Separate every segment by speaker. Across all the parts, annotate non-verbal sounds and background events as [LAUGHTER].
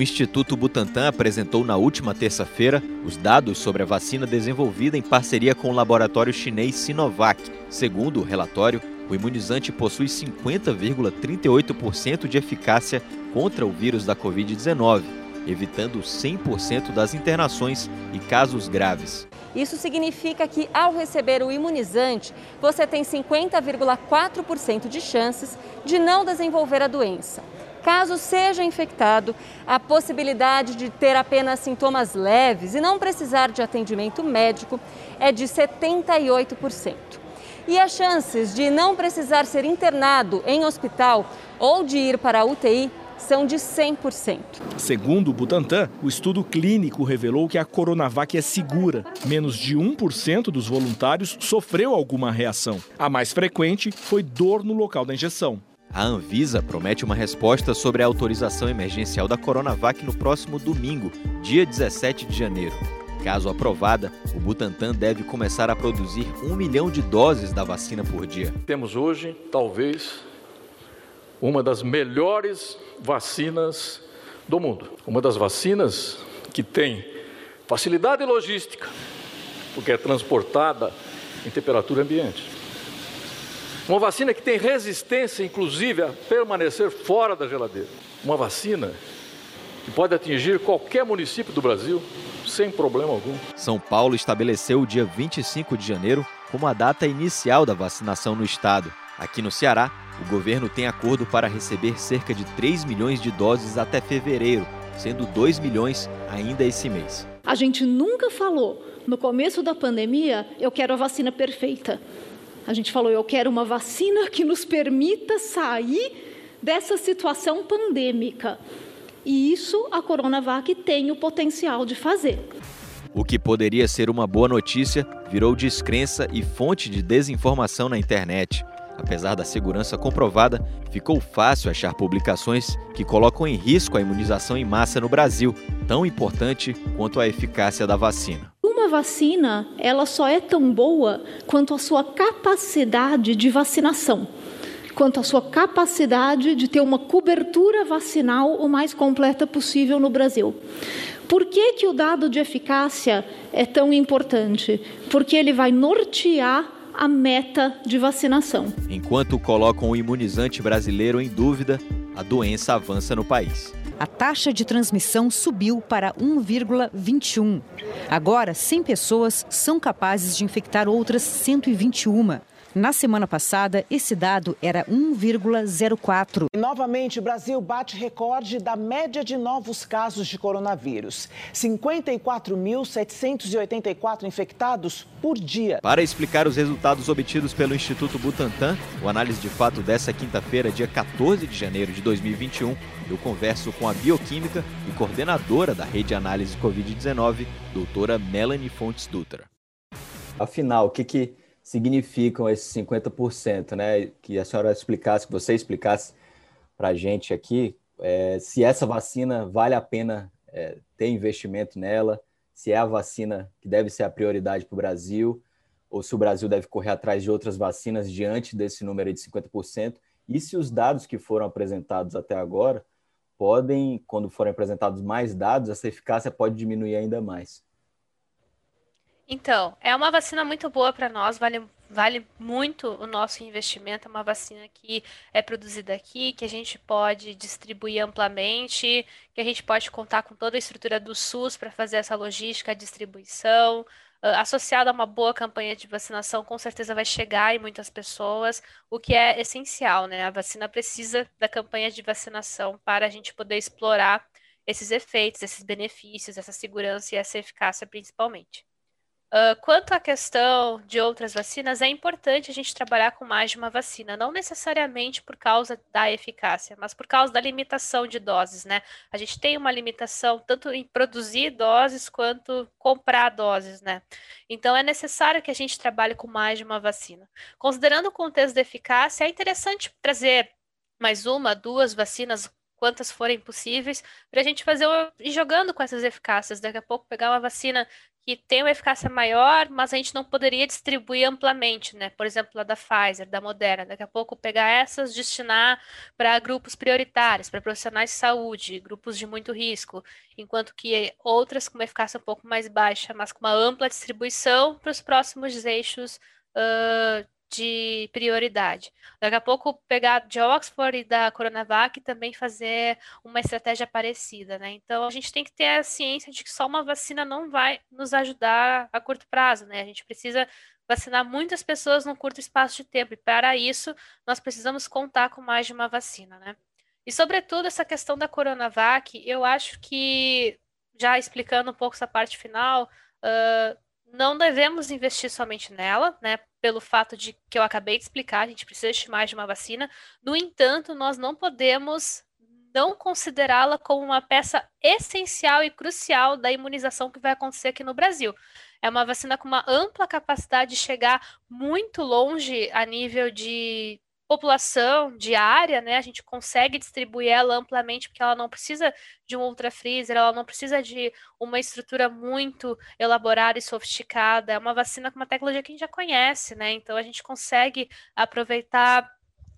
Speaker 1: O Instituto Butantan apresentou na última terça-feira os dados sobre a vacina desenvolvida em parceria com o laboratório chinês Sinovac. Segundo o relatório, o imunizante possui 50,38% de eficácia contra o vírus da Covid-19, evitando 100% das internações e casos graves.
Speaker 2: Isso significa que, ao receber o imunizante, você tem 50,4% de chances de não desenvolver a doença. Caso seja infectado, a possibilidade de ter apenas sintomas leves e não precisar de atendimento médico é de 78%. E as chances de não precisar ser internado em hospital ou de ir para a UTI são de 100%.
Speaker 3: Segundo o Butantan, o estudo clínico revelou que a Coronavac é segura. Menos de 1% dos voluntários sofreu alguma reação. A mais frequente foi dor no local da injeção.
Speaker 1: A Anvisa promete uma resposta sobre a autorização emergencial da Coronavac no próximo domingo, dia 17 de janeiro. Caso aprovada, o Butantan deve começar a produzir um milhão de doses da vacina por dia.
Speaker 4: Temos hoje, talvez, uma das melhores vacinas do mundo. Uma das vacinas que tem facilidade logística, porque é transportada em temperatura ambiente uma vacina que tem resistência, inclusive, a permanecer fora da geladeira. Uma vacina que pode atingir qualquer município do Brasil sem problema algum.
Speaker 1: São Paulo estabeleceu o dia 25 de janeiro como a data inicial da vacinação no estado. Aqui no Ceará, o governo tem acordo para receber cerca de 3 milhões de doses até fevereiro, sendo 2 milhões ainda esse mês.
Speaker 5: A gente nunca falou, no começo da pandemia, eu quero a vacina perfeita. A gente falou, eu quero uma vacina que nos permita sair dessa situação pandêmica. E isso a Coronavac tem o potencial de fazer.
Speaker 1: O que poderia ser uma boa notícia virou descrença e fonte de desinformação na internet. Apesar da segurança comprovada, ficou fácil achar publicações que colocam em risco a imunização em massa no Brasil, tão importante quanto a eficácia da vacina
Speaker 5: vacina, ela só é tão boa quanto a sua capacidade de vacinação, quanto a sua capacidade de ter uma cobertura vacinal o mais completa possível no Brasil. Por que, que o dado de eficácia é tão importante? Porque ele vai nortear a meta de vacinação.
Speaker 1: Enquanto colocam o imunizante brasileiro em dúvida, a doença avança no país
Speaker 6: a taxa de transmissão subiu para 1,21. Agora, 100 pessoas são capazes de infectar outras 121. Na semana passada, esse dado era 1,04.
Speaker 7: Novamente, o Brasil bate recorde da média de novos casos de coronavírus. 54.784 infectados por dia.
Speaker 1: Para explicar os resultados obtidos pelo Instituto Butantan, o análise de fato dessa quinta-feira, dia 14 de janeiro de 2021, eu converso com a bioquímica e coordenadora da rede análise Covid-19, doutora Melanie Fontes Dutra.
Speaker 8: Afinal, o que, que significam esses 50%, né? Que a senhora explicasse, que você explicasse para a gente aqui, é, se essa vacina vale a pena é, ter investimento nela, se é a vacina que deve ser a prioridade para o Brasil, ou se o Brasil deve correr atrás de outras vacinas diante desse número de 50%, e se os dados que foram apresentados até agora podem, quando forem apresentados mais dados, essa eficácia pode diminuir ainda mais.
Speaker 9: Então, é uma vacina muito boa para nós, vale, vale muito o nosso investimento. É uma vacina que é produzida aqui, que a gente pode distribuir amplamente, que a gente pode contar com toda a estrutura do SUS para fazer essa logística, distribuição. Uh, associada a uma boa campanha de vacinação, com certeza vai chegar em muitas pessoas, o que é essencial, né? A vacina precisa da campanha de vacinação para a gente poder explorar esses efeitos, esses benefícios, essa segurança e essa eficácia principalmente. Uh, quanto à questão de outras vacinas, é importante a gente trabalhar com mais de uma vacina, não necessariamente por causa da eficácia, mas por causa da limitação de doses, né? A gente tem uma limitação tanto em produzir doses quanto comprar doses, né? Então é necessário que a gente trabalhe com mais de uma vacina. Considerando o contexto da eficácia, é interessante trazer mais uma, duas vacinas quantas forem possíveis, para a gente fazer ir jogando com essas eficácias. Daqui a pouco pegar uma vacina que tem uma eficácia maior, mas a gente não poderia distribuir amplamente, né? Por exemplo, a da Pfizer, da Moderna. Daqui a pouco pegar essas, destinar para grupos prioritários, para profissionais de saúde, grupos de muito risco, enquanto que outras com uma eficácia um pouco mais baixa, mas com uma ampla distribuição para os próximos eixos uh, de prioridade. Daqui a pouco pegar de Oxford e da Coronavac e também fazer uma estratégia parecida, né? Então a gente tem que ter a ciência de que só uma vacina não vai nos ajudar a curto prazo, né? A gente precisa vacinar muitas pessoas num curto espaço de tempo e para isso nós precisamos contar com mais de uma vacina, né? E sobretudo essa questão da Coronavac, eu acho que já explicando um pouco essa parte final, uh, não devemos investir somente nela, né? Pelo fato de que eu acabei de explicar, a gente precisa de mais de uma vacina. No entanto, nós não podemos não considerá-la como uma peça essencial e crucial da imunização que vai acontecer aqui no Brasil. É uma vacina com uma ampla capacidade de chegar muito longe a nível de população diária, né, a gente consegue distribuir ela amplamente, porque ela não precisa de um ultra freezer, ela não precisa de uma estrutura muito elaborada e sofisticada. É uma vacina com uma tecnologia que a gente já conhece, né? Então a gente consegue aproveitar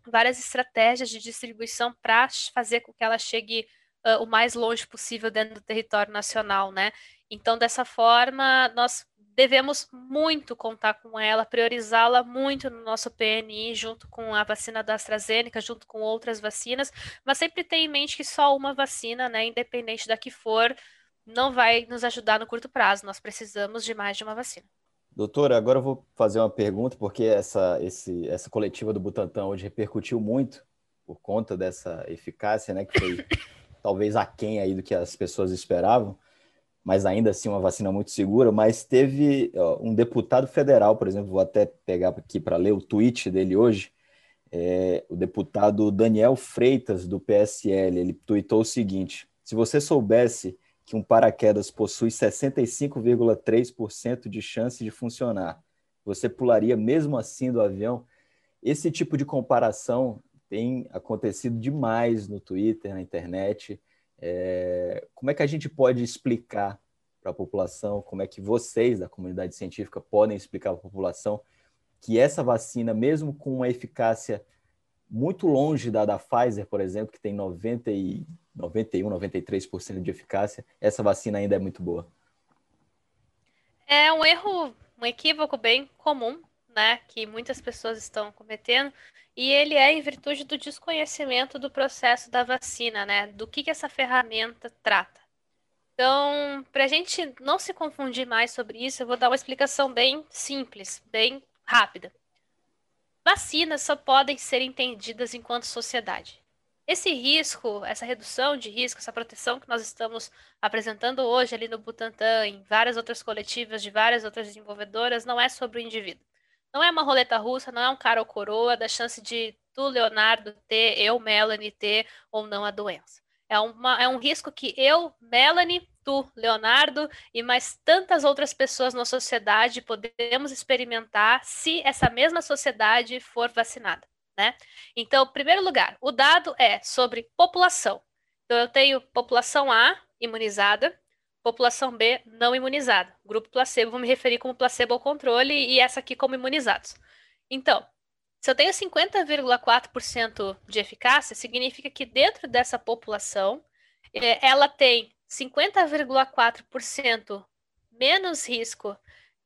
Speaker 9: várias estratégias de distribuição para fazer com que ela chegue uh, o mais longe possível dentro do território nacional, né? Então, dessa forma, nós devemos muito contar com ela, priorizá-la muito no nosso PNI, junto com a vacina da AstraZeneca, junto com outras vacinas, mas sempre ter em mente que só uma vacina, né, independente da que for, não vai nos ajudar no curto prazo. Nós precisamos de mais de uma vacina.
Speaker 1: Doutora, agora eu vou fazer uma pergunta, porque essa, esse, essa coletiva do Butantan hoje repercutiu muito por conta dessa eficácia, né, que foi [LAUGHS] talvez aquém aí do que as pessoas esperavam mas ainda assim uma vacina muito segura. Mas teve ó, um deputado federal, por exemplo, vou até pegar aqui para ler o tweet dele hoje, é, o deputado Daniel Freitas, do PSL, ele tweetou o seguinte: se você soubesse que um paraquedas possui 65,3% de chance de funcionar, você pularia mesmo assim do avião? Esse tipo de comparação tem acontecido demais no Twitter, na internet. É, como é que a gente pode explicar para a população, como é que vocês da comunidade científica podem explicar para a população que essa vacina, mesmo com uma eficácia muito longe da da Pfizer, por exemplo, que tem 90 e 91, 93% de eficácia, essa vacina ainda é muito boa?
Speaker 9: É um erro, um equívoco bem comum, né, que muitas pessoas estão cometendo, e ele é em virtude do desconhecimento do processo da vacina, né? Do que, que essa ferramenta trata. Então, para a gente não se confundir mais sobre isso, eu vou dar uma explicação bem simples, bem rápida. Vacinas só podem ser entendidas enquanto sociedade. Esse risco, essa redução de risco, essa proteção que nós estamos apresentando hoje ali no Butantan, em várias outras coletivas de várias outras desenvolvedoras, não é sobre o indivíduo. Não é uma roleta russa, não é um cara ou coroa da chance de tu, Leonardo, ter, eu, Melanie, ter ou não a doença. É, uma, é um risco que eu, Melanie, tu, Leonardo e mais tantas outras pessoas na sociedade podemos experimentar se essa mesma sociedade for vacinada, né? Então, primeiro lugar, o dado é sobre população. Então, eu tenho população A imunizada, população B não imunizada. Grupo placebo, vou me referir como placebo ao controle e essa aqui como imunizados. Então, se eu tenho 50,4% de eficácia, significa que dentro dessa população, é, ela tem 50,4% menos risco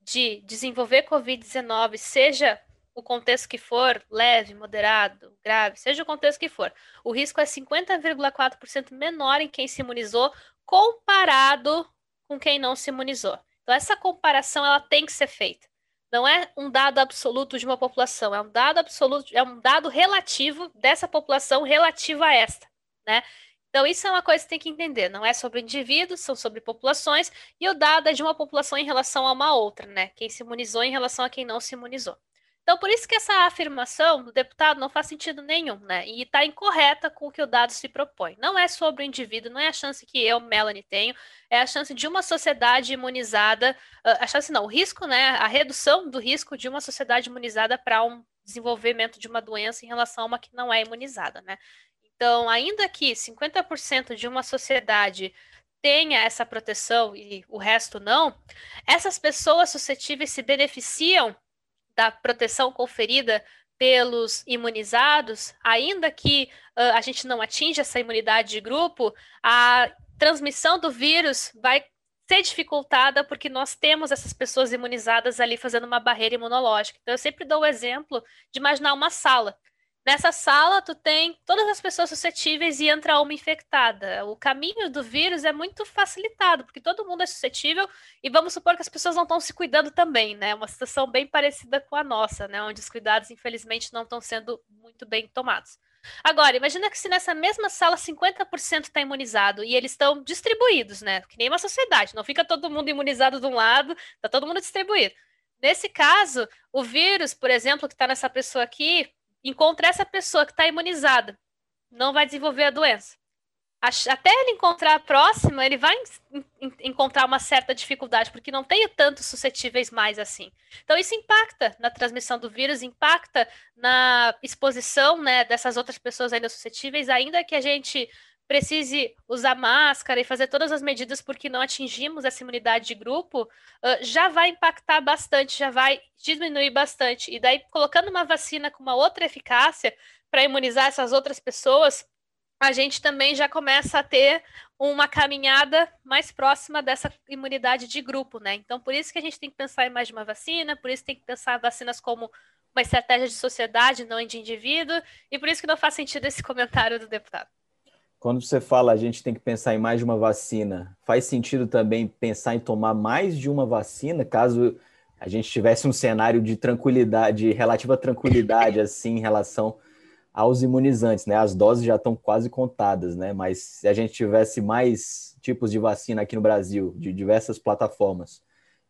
Speaker 9: de desenvolver Covid-19, seja o contexto que for, leve, moderado, grave, seja o contexto que for. O risco é 50,4% menor em quem se imunizou comparado com quem não se imunizou. Então essa comparação ela tem que ser feita. Não é um dado absoluto de uma população, é um dado absoluto, é um dado relativo dessa população relativo a esta, né? Então, isso é uma coisa que tem que entender. Não é sobre indivíduos, são sobre populações, e o dado é de uma população em relação a uma outra, né? Quem se imunizou em relação a quem não se imunizou. Então, por isso que essa afirmação do deputado não faz sentido nenhum, né? E está incorreta com o que o dado se propõe. Não é sobre o indivíduo, não é a chance que eu, Melanie, tenho, é a chance de uma sociedade imunizada, ah, a chance não, o risco, né? A redução do risco de uma sociedade imunizada para um desenvolvimento de uma doença em relação a uma que não é imunizada, né? Então, ainda que 50% de uma sociedade tenha essa proteção e o resto não, essas pessoas suscetíveis se beneficiam da proteção conferida pelos imunizados, ainda que uh, a gente não atinja essa imunidade de grupo, a transmissão do vírus vai ser dificultada porque nós temos essas pessoas imunizadas ali fazendo uma barreira imunológica. Então, eu sempre dou o exemplo de imaginar uma sala. Nessa sala, tu tem todas as pessoas suscetíveis e entra uma infectada. O caminho do vírus é muito facilitado, porque todo mundo é suscetível e vamos supor que as pessoas não estão se cuidando também, né? Uma situação bem parecida com a nossa, né? Onde os cuidados, infelizmente, não estão sendo muito bem tomados. Agora, imagina que se nessa mesma sala 50% está imunizado e eles estão distribuídos, né? Que nem uma sociedade, não fica todo mundo imunizado de um lado, está todo mundo distribuído. Nesse caso, o vírus, por exemplo, que está nessa pessoa aqui, encontra essa pessoa que está imunizada, não vai desenvolver a doença. Até ele encontrar a próxima, ele vai encontrar uma certa dificuldade, porque não tem tantos suscetíveis mais assim. Então, isso impacta na transmissão do vírus, impacta na exposição né, dessas outras pessoas ainda suscetíveis, ainda que a gente precise usar máscara e fazer todas as medidas porque não atingimos essa imunidade de grupo, uh, já vai impactar bastante, já vai diminuir bastante. E daí, colocando uma vacina com uma outra eficácia para imunizar essas outras pessoas, a gente também já começa a ter uma caminhada mais próxima dessa imunidade de grupo, né? Então, por isso que a gente tem que pensar em mais de uma vacina, por isso tem que pensar vacinas como uma estratégia de sociedade, não de indivíduo, e por isso que não faz sentido esse [LAUGHS] comentário do deputado.
Speaker 1: Quando você fala a gente tem que pensar em mais de uma vacina, faz sentido também pensar em tomar mais de uma vacina, caso a gente tivesse um cenário de tranquilidade, de relativa tranquilidade, [LAUGHS] assim, em relação aos imunizantes, né? As doses já estão quase contadas, né? Mas se a gente tivesse mais tipos de vacina aqui no Brasil, de diversas plataformas,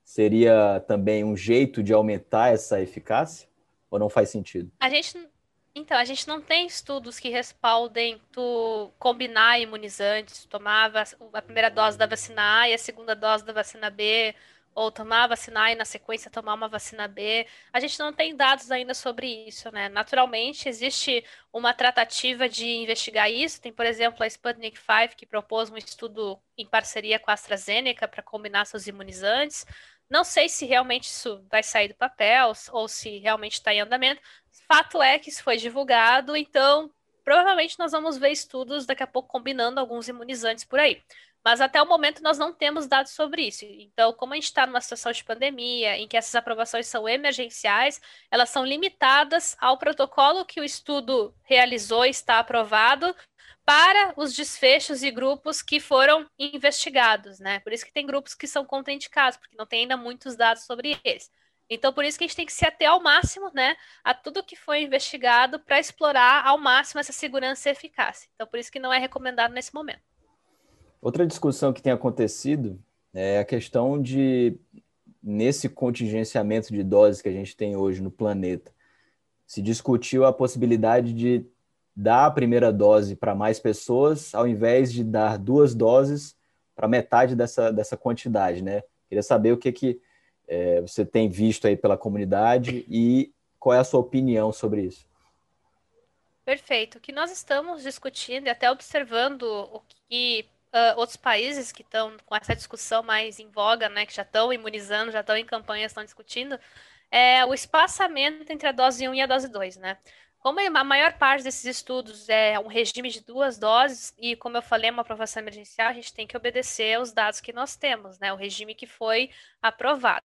Speaker 1: seria também um jeito de aumentar essa eficácia? Ou não faz sentido?
Speaker 9: A gente então, a gente não tem estudos que respaldem tu combinar imunizantes, tomar a primeira dose da vacina A e a segunda dose da vacina B, ou tomar a vacina A e na sequência tomar uma vacina B. A gente não tem dados ainda sobre isso, né? Naturalmente, existe uma tratativa de investigar isso. Tem, por exemplo, a Sputnik V, que propôs um estudo em parceria com a AstraZeneca para combinar seus imunizantes. Não sei se realmente isso vai sair do papel ou se realmente está em andamento, Fato é que isso foi divulgado, então provavelmente nós vamos ver estudos daqui a pouco combinando alguns imunizantes por aí. Mas até o momento nós não temos dados sobre isso. Então, como a gente está numa situação de pandemia, em que essas aprovações são emergenciais, elas são limitadas ao protocolo que o estudo realizou e está aprovado para os desfechos e grupos que foram investigados, né? Por isso que tem grupos que são contraindicados, porque não tem ainda muitos dados sobre eles. Então, por isso que a gente tem que se ater ao máximo, né, a tudo que foi investigado para explorar ao máximo essa segurança e eficácia. Então, por isso que não é recomendado nesse momento.
Speaker 1: Outra discussão que tem acontecido é a questão de, nesse contingenciamento de doses que a gente tem hoje no planeta, se discutiu a possibilidade de dar a primeira dose para mais pessoas, ao invés de dar duas doses para metade dessa, dessa quantidade, né? Queria saber o que que é, você tem visto aí pela comunidade e qual é a sua opinião sobre isso?
Speaker 9: Perfeito. O que nós estamos discutindo e até observando o que uh, outros países que estão com essa discussão mais em voga, né, que já estão imunizando, já estão em campanha, estão discutindo, é o espaçamento entre a dose 1 e a dose 2, né? Como a maior parte desses estudos é um regime de duas doses, e como eu falei, é uma aprovação emergencial, a gente tem que obedecer aos dados que nós temos, né? O regime que foi aprovado.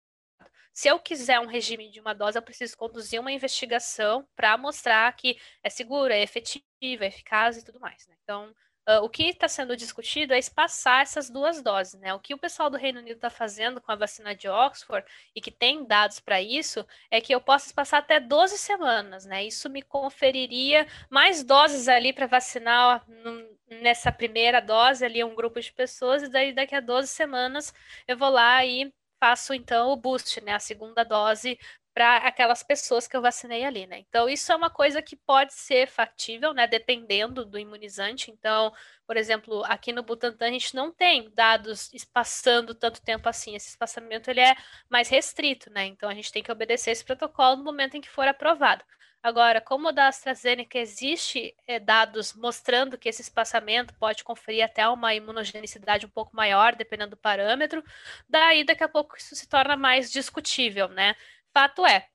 Speaker 9: Se eu quiser um regime de uma dose, eu preciso conduzir uma investigação para mostrar que é seguro, é efetivo, é eficaz e tudo mais. Né? Então, uh, o que está sendo discutido é espaçar essas duas doses. Né? O que o pessoal do Reino Unido está fazendo com a vacina de Oxford, e que tem dados para isso, é que eu posso espaçar até 12 semanas. Né? Isso me conferiria mais doses ali para vacinar nessa primeira dose ali um grupo de pessoas, e daí daqui a 12 semanas eu vou lá e faço então o boost, né, a segunda dose para aquelas pessoas que eu vacinei ali, né? Então, isso é uma coisa que pode ser factível, né? Dependendo do imunizante. Então, por exemplo, aqui no Butantan a gente não tem dados espaçando tanto tempo assim. Esse espaçamento ele é mais restrito, né? Então, a gente tem que obedecer esse protocolo no momento em que for aprovado. Agora, como da AstraZeneca existe é, dados mostrando que esse espaçamento pode conferir até uma imunogenicidade um pouco maior, dependendo do parâmetro, daí daqui a pouco isso se torna mais discutível, né? Fato é,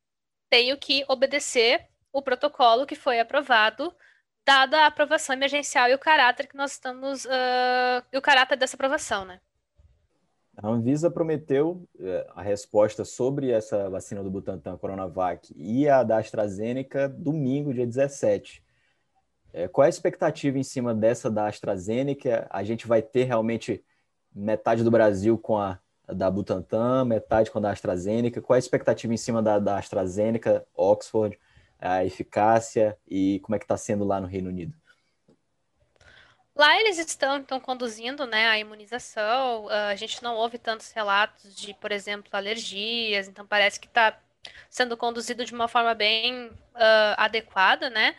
Speaker 9: tenho que obedecer o protocolo que foi aprovado, dada a aprovação emergencial e o caráter que nós estamos, uh, e o caráter dessa aprovação, né?
Speaker 1: A Anvisa prometeu eh, a resposta sobre essa vacina do Butantan Coronavac e a da AstraZeneca domingo, dia 17. Eh, qual é a expectativa em cima dessa da AstraZeneca? A gente vai ter realmente metade do Brasil com a da Butantan, metade com a da AstraZeneca. Qual é a expectativa em cima da, da AstraZeneca, Oxford, a eficácia e como é que está sendo lá no Reino Unido?
Speaker 9: Lá eles estão, então, conduzindo né, a imunização. Uh, a gente não ouve tantos relatos de, por exemplo, alergias, então parece que está sendo conduzido de uma forma bem uh, adequada, né?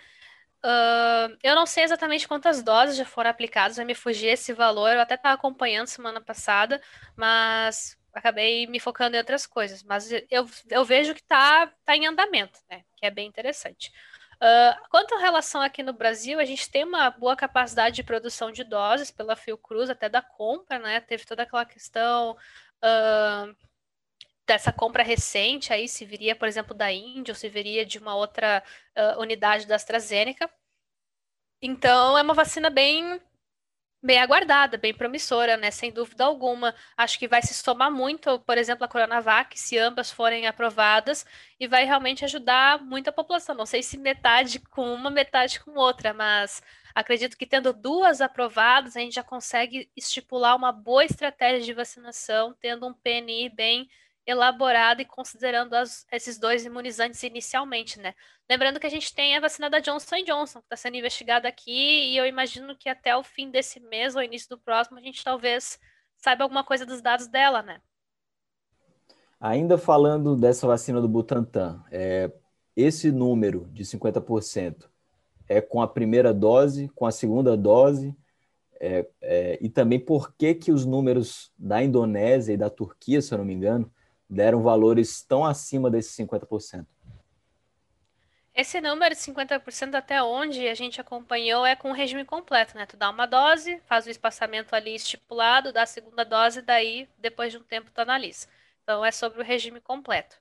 Speaker 9: Uh, eu não sei exatamente quantas doses já foram aplicadas, vai me fugir esse valor. Eu até estava acompanhando semana passada, mas acabei me focando em outras coisas. Mas eu, eu vejo que está tá em andamento, né? Que é bem interessante. Uh, quanto à relação aqui no Brasil, a gente tem uma boa capacidade de produção de doses pela Fiocruz, até da compra, né? Teve toda aquela questão uh, dessa compra recente aí, se viria, por exemplo, da Índia, ou se viria de uma outra uh, unidade da AstraZeneca. Então, é uma vacina bem bem aguardada, bem promissora, né? Sem dúvida alguma. Acho que vai se somar muito, por exemplo, a Coronavac, se ambas forem aprovadas, e vai realmente ajudar muito a população. Não sei se metade com uma, metade com outra, mas acredito que tendo duas aprovadas, a gente já consegue estipular uma boa estratégia de vacinação, tendo um PNI bem elaborado e considerando as, esses dois imunizantes inicialmente, né? Lembrando que a gente tem a vacina da Johnson Johnson, que está sendo investigada aqui, e eu imagino que até o fim desse mês ou início do próximo, a gente talvez saiba alguma coisa dos dados dela, né?
Speaker 1: Ainda falando dessa vacina do Butantan, é, esse número de 50% é com a primeira dose, com a segunda dose, é, é, e também por que, que os números da Indonésia e da Turquia, se eu não me engano, deram valores tão acima desses 50%?
Speaker 9: Esse número de 50% até onde a gente acompanhou é com o regime completo, né? Tu dá uma dose, faz o espaçamento ali estipulado, dá a segunda dose, daí depois de um tempo tu analisa. Então é sobre o regime completo.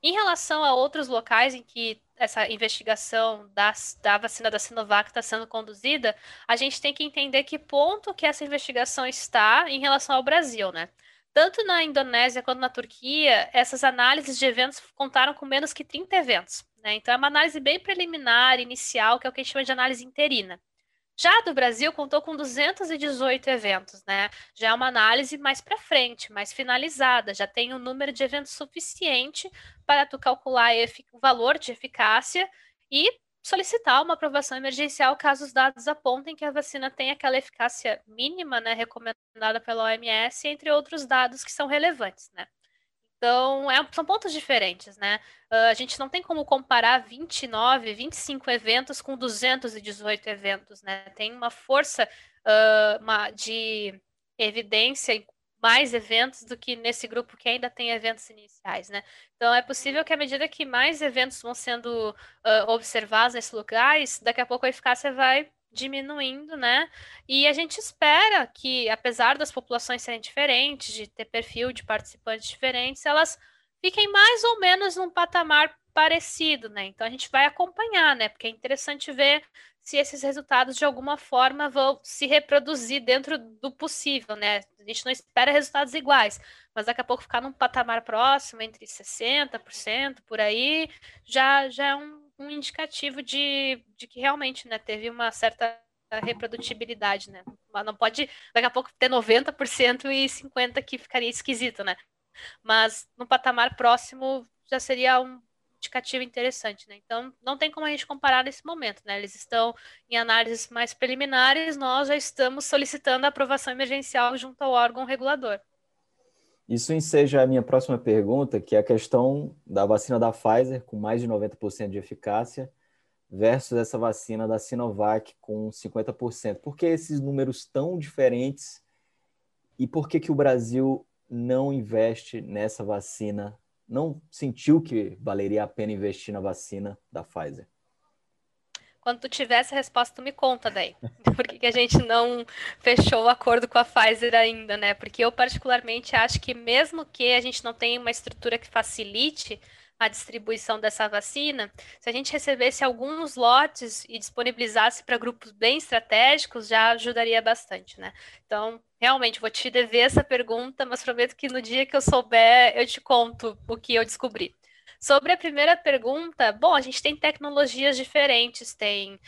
Speaker 9: Em relação a outros locais em que essa investigação da, da vacina da Sinovac está sendo conduzida, a gente tem que entender que ponto que essa investigação está em relação ao Brasil, né? Tanto na Indonésia quanto na Turquia, essas análises de eventos contaram com menos que 30 eventos. Né? Então, é uma análise bem preliminar, inicial, que é o que a gente chama de análise interina. Já do Brasil, contou com 218 eventos, né? Já é uma análise mais para frente, mais finalizada, já tem um número de eventos suficiente para tu calcular o valor de eficácia e solicitar uma aprovação emergencial caso os dados apontem que a vacina tem aquela eficácia mínima, né, recomendada pela OMS, entre outros dados que são relevantes, né. Então, é, são pontos diferentes, né? Uh, a gente não tem como comparar 29, 25 eventos com 218 eventos, né? Tem uma força uh, uma, de evidência mais eventos do que nesse grupo que ainda tem eventos iniciais, né? Então é possível que à medida que mais eventos vão sendo uh, observados nesses lugares, daqui a pouco a eficácia vai diminuindo, né? E a gente espera que, apesar das populações serem diferentes, de ter perfil de participantes diferentes, elas fiquem mais ou menos num patamar parecido, né? Então a gente vai acompanhar, né? Porque é interessante ver se esses resultados de alguma forma vão se reproduzir dentro do possível, né? A gente não espera resultados iguais, mas daqui a pouco ficar num patamar próximo, entre 60%, por aí, já, já é um, um indicativo de, de que realmente né, teve uma certa reprodutibilidade, né? Mas não pode daqui a pouco ter 90% e 50% que ficaria esquisito, né? Mas no patamar próximo já seria um indicativo interessante, né? Então, não tem como a gente comparar nesse momento, né? Eles estão em análises mais preliminares, nós já estamos solicitando a aprovação emergencial junto ao órgão regulador.
Speaker 1: Isso enseja a minha próxima pergunta, que é a questão da vacina da Pfizer, com mais de 90% de eficácia, versus essa vacina da Sinovac, com 50%. Por que esses números tão diferentes e por que, que o Brasil não investe nessa vacina não sentiu que valeria a pena investir na vacina da Pfizer?
Speaker 9: Quando tu tiver essa resposta, tu me conta daí. [LAUGHS] Por que, que a gente não fechou o acordo com a Pfizer ainda, né? Porque eu particularmente acho que mesmo que a gente não tenha uma estrutura que facilite a distribuição dessa vacina, se a gente recebesse alguns lotes e disponibilizasse para grupos bem estratégicos, já ajudaria bastante, né? Então, realmente, vou te dever essa pergunta, mas prometo que no dia que eu souber, eu te conto o que eu descobri. Sobre a primeira pergunta, bom, a gente tem tecnologias diferentes, tem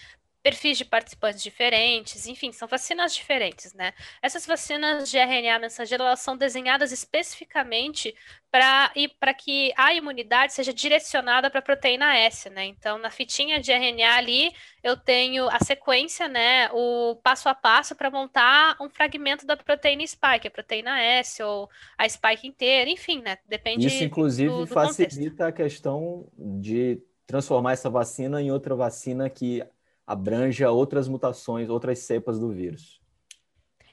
Speaker 9: perfis de participantes diferentes, enfim, são vacinas diferentes, né? Essas vacinas de RNA mensageiro, elas são desenhadas especificamente para e para que a imunidade seja direcionada para a proteína S, né? Então, na fitinha de RNA ali, eu tenho a sequência, né, o passo a passo para montar um fragmento da proteína spike, a proteína S ou a spike inteira, enfim, né? Depende
Speaker 1: Isso inclusive
Speaker 9: do, do
Speaker 1: facilita
Speaker 9: contexto.
Speaker 1: a questão de transformar essa vacina em outra vacina que abranja outras mutações, outras cepas do vírus.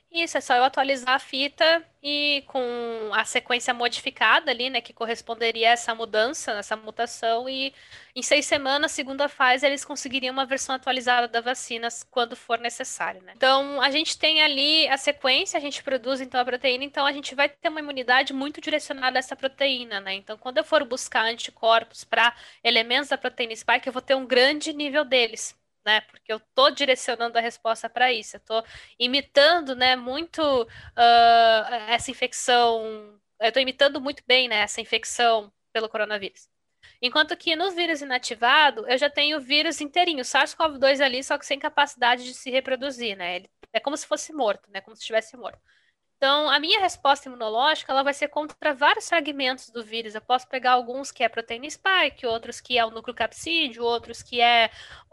Speaker 9: Isso, é só eu atualizar a fita e com a sequência modificada ali, né, que corresponderia a essa mudança, essa mutação, e em seis semanas, segundo a Pfizer, eles conseguiriam uma versão atualizada da vacina quando for necessário, né. Então, a gente tem ali a sequência, a gente produz então a proteína, então a gente vai ter uma imunidade muito direcionada a essa proteína, né. Então, quando eu for buscar anticorpos para elementos da proteína spike, eu vou ter um grande nível deles né? Porque eu tô direcionando a resposta para isso, eu tô imitando, né, muito uh, essa infecção, eu tô imitando muito bem, né, essa infecção pelo coronavírus. Enquanto que no vírus inativado, eu já tenho o vírus inteirinho, SARS-CoV-2 ali, só que sem capacidade de se reproduzir, né? Ele é como se fosse morto, né? Como se estivesse morto. Então, a minha resposta imunológica ela vai ser contra vários fragmentos do vírus. Eu posso pegar alguns que é proteína spike, outros que é o núcleo capsídeo, outros que é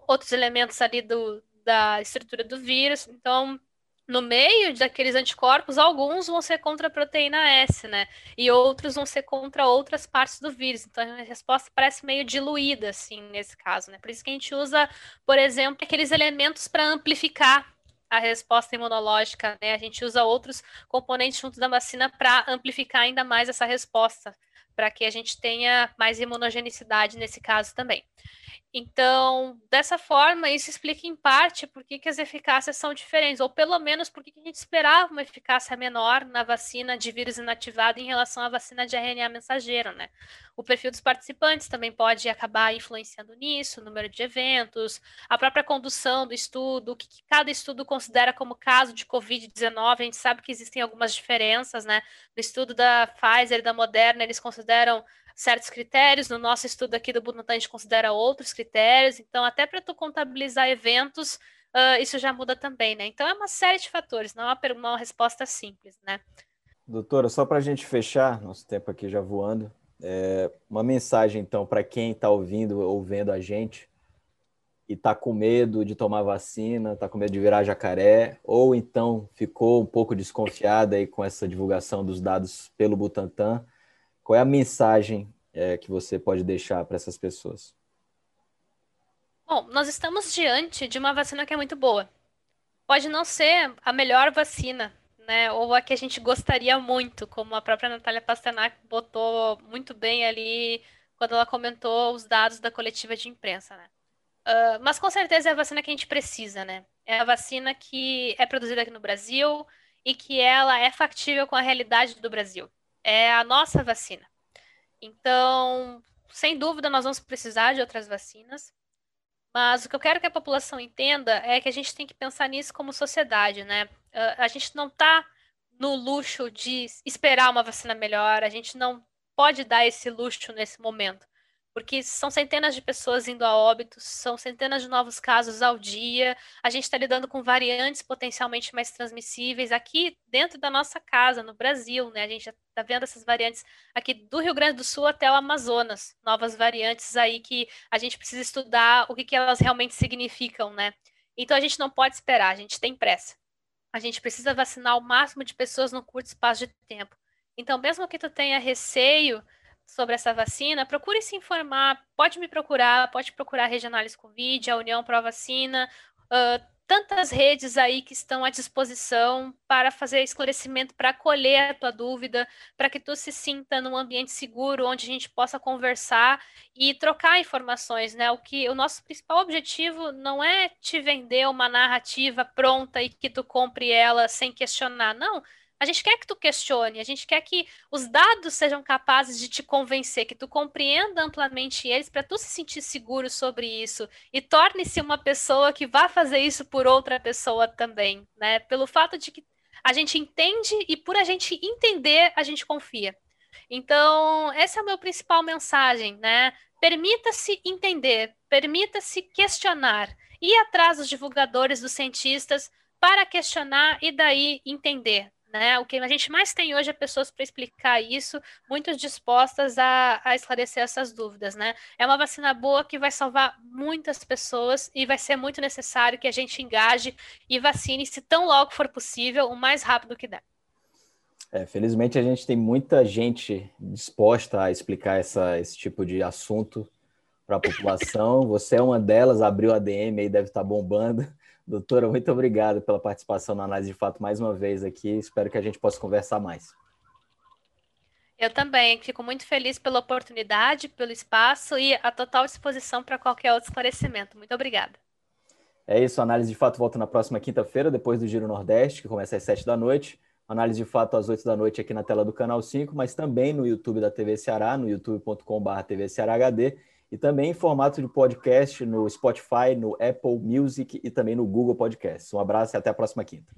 Speaker 9: outros elementos ali do, da estrutura do vírus. Então, no meio daqueles anticorpos, alguns vão ser contra a proteína S, né? E outros vão ser contra outras partes do vírus. Então a resposta parece meio diluída, assim, nesse caso, né? Por isso que a gente usa, por exemplo, aqueles elementos para amplificar a resposta imunológica, né? A gente usa outros componentes junto da vacina para amplificar ainda mais essa resposta, para que a gente tenha mais imunogenicidade nesse caso também. Então, dessa forma, isso explica em parte por que, que as eficácias são diferentes, ou pelo menos por que, que a gente esperava uma eficácia menor na vacina de vírus inativado em relação à vacina de RNA mensageiro, né? O perfil dos participantes também pode acabar influenciando nisso, o número de eventos, a própria condução do estudo, o que, que cada estudo considera como caso de Covid-19. A gente sabe que existem algumas diferenças, né? No estudo da Pfizer e da Moderna, eles consideram certos critérios. No nosso estudo aqui do Butantan, a gente considera outros critérios. Então, até para tu contabilizar eventos, uh, isso já muda também, né? Então, é uma série de fatores, não é uma, uma resposta simples, né?
Speaker 1: Doutora, só para a gente fechar, nosso tempo aqui já voando, é, uma mensagem, então, para quem está ouvindo ou vendo a gente e está com medo de tomar vacina, está com medo de virar jacaré, ou então ficou um pouco desconfiada aí com essa divulgação dos dados pelo Butantan, qual é a mensagem é, que você pode deixar para essas pessoas?
Speaker 9: Bom, nós estamos diante de uma vacina que é muito boa. Pode não ser a melhor vacina, né? Ou a que a gente gostaria muito, como a própria Natália Pasternak botou muito bem ali quando ela comentou os dados da coletiva de imprensa, né? Uh, mas com certeza é a vacina que a gente precisa, né? É a vacina que é produzida aqui no Brasil e que ela é factível com a realidade do Brasil é a nossa vacina. Então, sem dúvida, nós vamos precisar de outras vacinas. Mas o que eu quero que a população entenda é que a gente tem que pensar nisso como sociedade, né? A gente não está no luxo de esperar uma vacina melhor, a gente não pode dar esse luxo nesse momento porque são centenas de pessoas indo a óbitos, são centenas de novos casos ao dia, a gente está lidando com variantes potencialmente mais transmissíveis aqui dentro da nossa casa, no Brasil, né? A gente está vendo essas variantes aqui do Rio Grande do Sul até o Amazonas, novas variantes aí que a gente precisa estudar o que, que elas realmente significam, né? Então a gente não pode esperar, a gente tem pressa. A gente precisa vacinar o máximo de pessoas no curto espaço de tempo. Então, mesmo que tu tenha receio sobre essa vacina, procure se informar. Pode me procurar, pode procurar a Regionalis Covid, a União Pro Vacina. Uh, tantas redes aí que estão à disposição para fazer esclarecimento, para acolher a tua dúvida, para que tu se sinta num ambiente seguro, onde a gente possa conversar e trocar informações, né? O que o nosso principal objetivo não é te vender uma narrativa pronta e que tu compre ela sem questionar, não a gente quer que tu questione, a gente quer que os dados sejam capazes de te convencer, que tu compreenda amplamente eles para tu se sentir seguro sobre isso e torne-se uma pessoa que vá fazer isso por outra pessoa também, né? Pelo fato de que a gente entende e por a gente entender, a gente confia. Então, essa é a minha principal mensagem, né? Permita-se entender, permita-se questionar, ir atrás dos divulgadores, dos cientistas, para questionar e daí entender. Né? O que a gente mais tem hoje é pessoas para explicar isso, muito dispostas a, a, esclarecer essas dúvidas. Né? É uma vacina boa que vai salvar muitas pessoas e vai ser muito necessário que a gente engaje e vacine, se tão logo for possível, o mais rápido que der.
Speaker 1: É, felizmente a gente tem muita gente disposta a explicar essa, esse tipo de assunto para a população. Você é uma delas, abriu a DM aí, deve estar tá bombando. Doutora, muito obrigado pela participação na análise de fato mais uma vez aqui. Espero que a gente possa conversar mais.
Speaker 9: Eu também fico muito feliz pela oportunidade, pelo espaço e a total disposição para qualquer outro esclarecimento. Muito obrigada.
Speaker 1: É isso, a análise de fato volta na próxima quinta-feira, depois do Giro Nordeste, que começa às 7 da noite. Análise de fato às 8 da noite aqui na tela do canal 5, mas também no YouTube da TV Ceará, no youtube.com.br TV Ceará HD e também em formato de podcast no Spotify, no Apple Music e também no Google Podcasts. Um abraço e até a próxima quinta.